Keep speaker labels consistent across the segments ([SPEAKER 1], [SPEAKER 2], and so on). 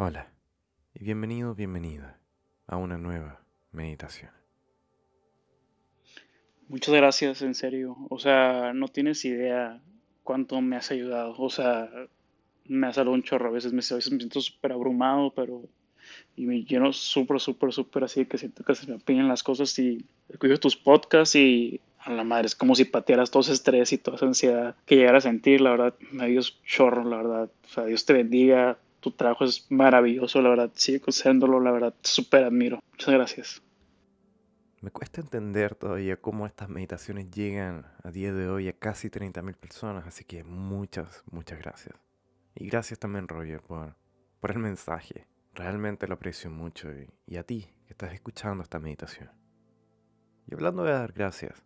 [SPEAKER 1] Hola y bienvenido, bienvenida a una nueva meditación.
[SPEAKER 2] Muchas gracias, en serio. O sea, no tienes idea cuánto me has ayudado. O sea, me has saludado un chorro. A veces me, a veces me siento súper abrumado, pero... Y me lleno súper, súper, súper así que siento que se me apiñan las cosas y escucho tus podcasts y a la madre es como si patearas todo ese estrés y toda esa ansiedad que llegara a sentir. La verdad, me dio chorro, la verdad. O sea, Dios te bendiga tu trabajo es maravilloso, la verdad. Sigue haciéndolo, la verdad. Súper admiro. Muchas gracias.
[SPEAKER 1] Me cuesta entender todavía cómo estas meditaciones llegan a día de hoy a casi 30.000 personas, así que muchas, muchas gracias. Y gracias también, Roger, por, por el mensaje. Realmente lo aprecio mucho y, y a ti que estás escuchando esta meditación. Y hablando de dar gracias,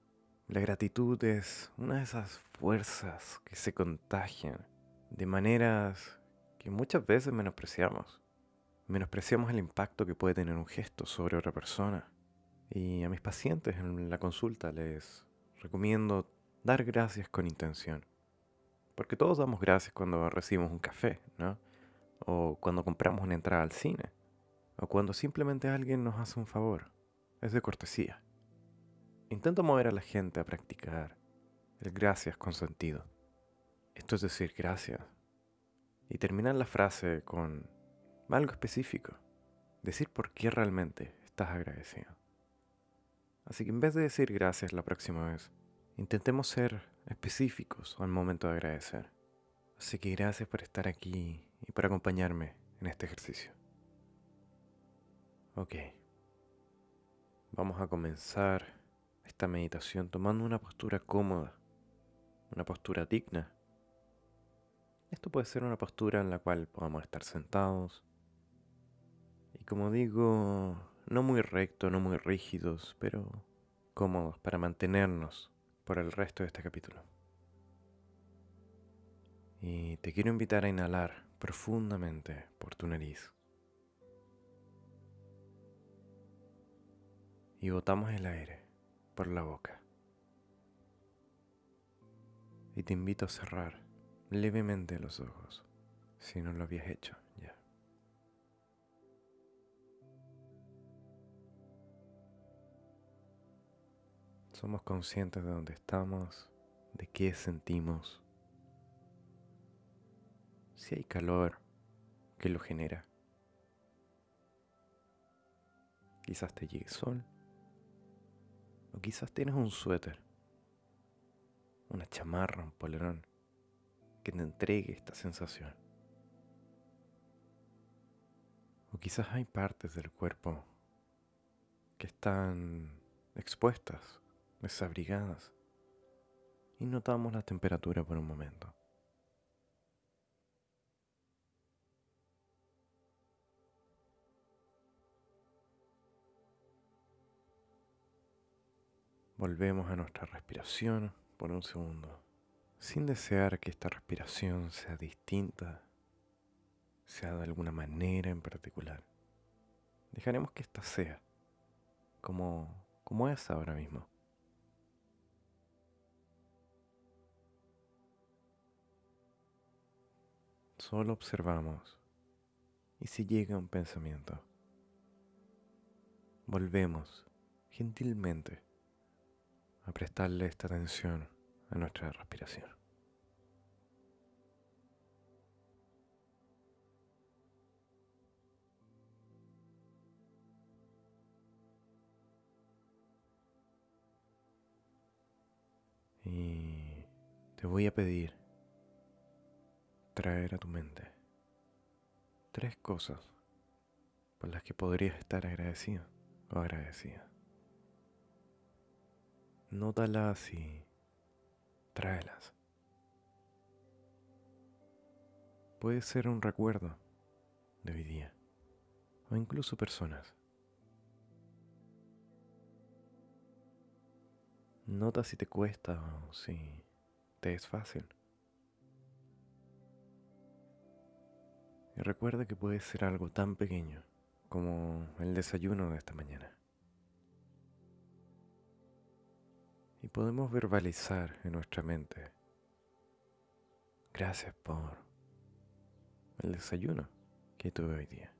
[SPEAKER 1] la gratitud es una de esas fuerzas que se contagian de maneras que muchas veces menospreciamos. Menospreciamos el impacto que puede tener un gesto sobre otra persona. Y a mis pacientes en la consulta les recomiendo dar gracias con intención. Porque todos damos gracias cuando recibimos un café, ¿no? O cuando compramos una entrada al cine. O cuando simplemente alguien nos hace un favor. Es de cortesía. Intento mover a la gente a practicar el gracias con sentido. Esto es decir gracias y terminar la frase con algo específico. Decir por qué realmente estás agradecido. Así que en vez de decir gracias la próxima vez, intentemos ser específicos al momento de agradecer. Así que gracias por estar aquí y por acompañarme en este ejercicio. Ok. Vamos a comenzar esta meditación tomando una postura cómoda, una postura digna esto puede ser una postura en la cual podamos estar sentados. Y como digo, no muy recto, no muy rígidos, pero cómodos para mantenernos por el resto de este capítulo. Y te quiero invitar a inhalar profundamente por tu nariz. Y botamos el aire por la boca. Y te invito a cerrar levemente los ojos, si no lo habías hecho ya. Somos conscientes de dónde estamos, de qué sentimos, si hay calor, que lo genera. Quizás te llegue sol, o quizás tienes un suéter, una chamarra, un polerón que te entregue esta sensación. O quizás hay partes del cuerpo que están expuestas, desabrigadas, y notamos la temperatura por un momento. Volvemos a nuestra respiración por un segundo sin desear que esta respiración sea distinta, sea de alguna manera en particular. Dejaremos que esta sea como, como es ahora mismo. Solo observamos y si llega un pensamiento, volvemos gentilmente a prestarle esta atención a nuestra respiración. Y te voy a pedir traer a tu mente tres cosas por las que podrías estar agradecido o agradecida. Nótalas y tráelas. Puede ser un recuerdo de hoy día o incluso personas. Nota si te cuesta o si te es fácil. Y recuerda que puede ser algo tan pequeño como el desayuno de esta mañana. Y podemos verbalizar en nuestra mente, gracias por el desayuno que tuve hoy día.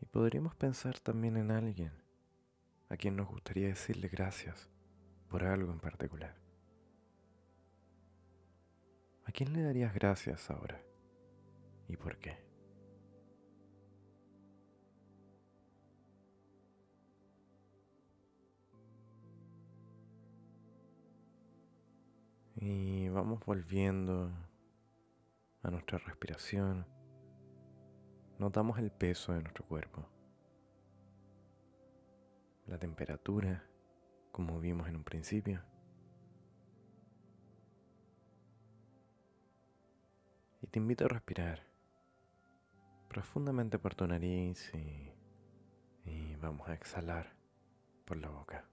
[SPEAKER 1] Y podríamos pensar también en alguien a quien nos gustaría decirle gracias por algo en particular. ¿A quién le darías gracias ahora? ¿Y por qué? Y vamos volviendo a nuestra respiración. Notamos el peso de nuestro cuerpo, la temperatura, como vimos en un principio. Y te invito a respirar profundamente por tu nariz y, vamos a exhalar por la boca.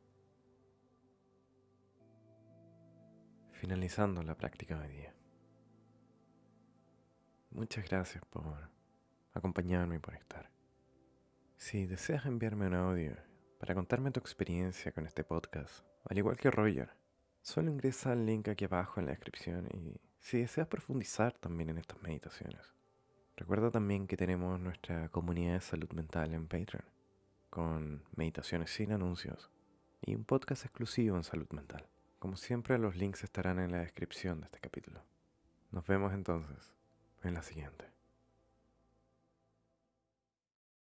[SPEAKER 1] Finalizando la práctica de día. Muchas gracias por acompañarme y por estar. Si deseas enviarme un audio para contarme tu experiencia con este podcast, al igual que Roger, solo ingresa al link aquí abajo en la descripción y si deseas profundizar también en estas meditaciones, recuerda también que tenemos nuestra comunidad de salud mental en Patreon, con meditaciones sin anuncios y un podcast exclusivo en salud mental. Como siempre, los links estarán en la descripción de este capítulo. Nos vemos entonces en la siguiente.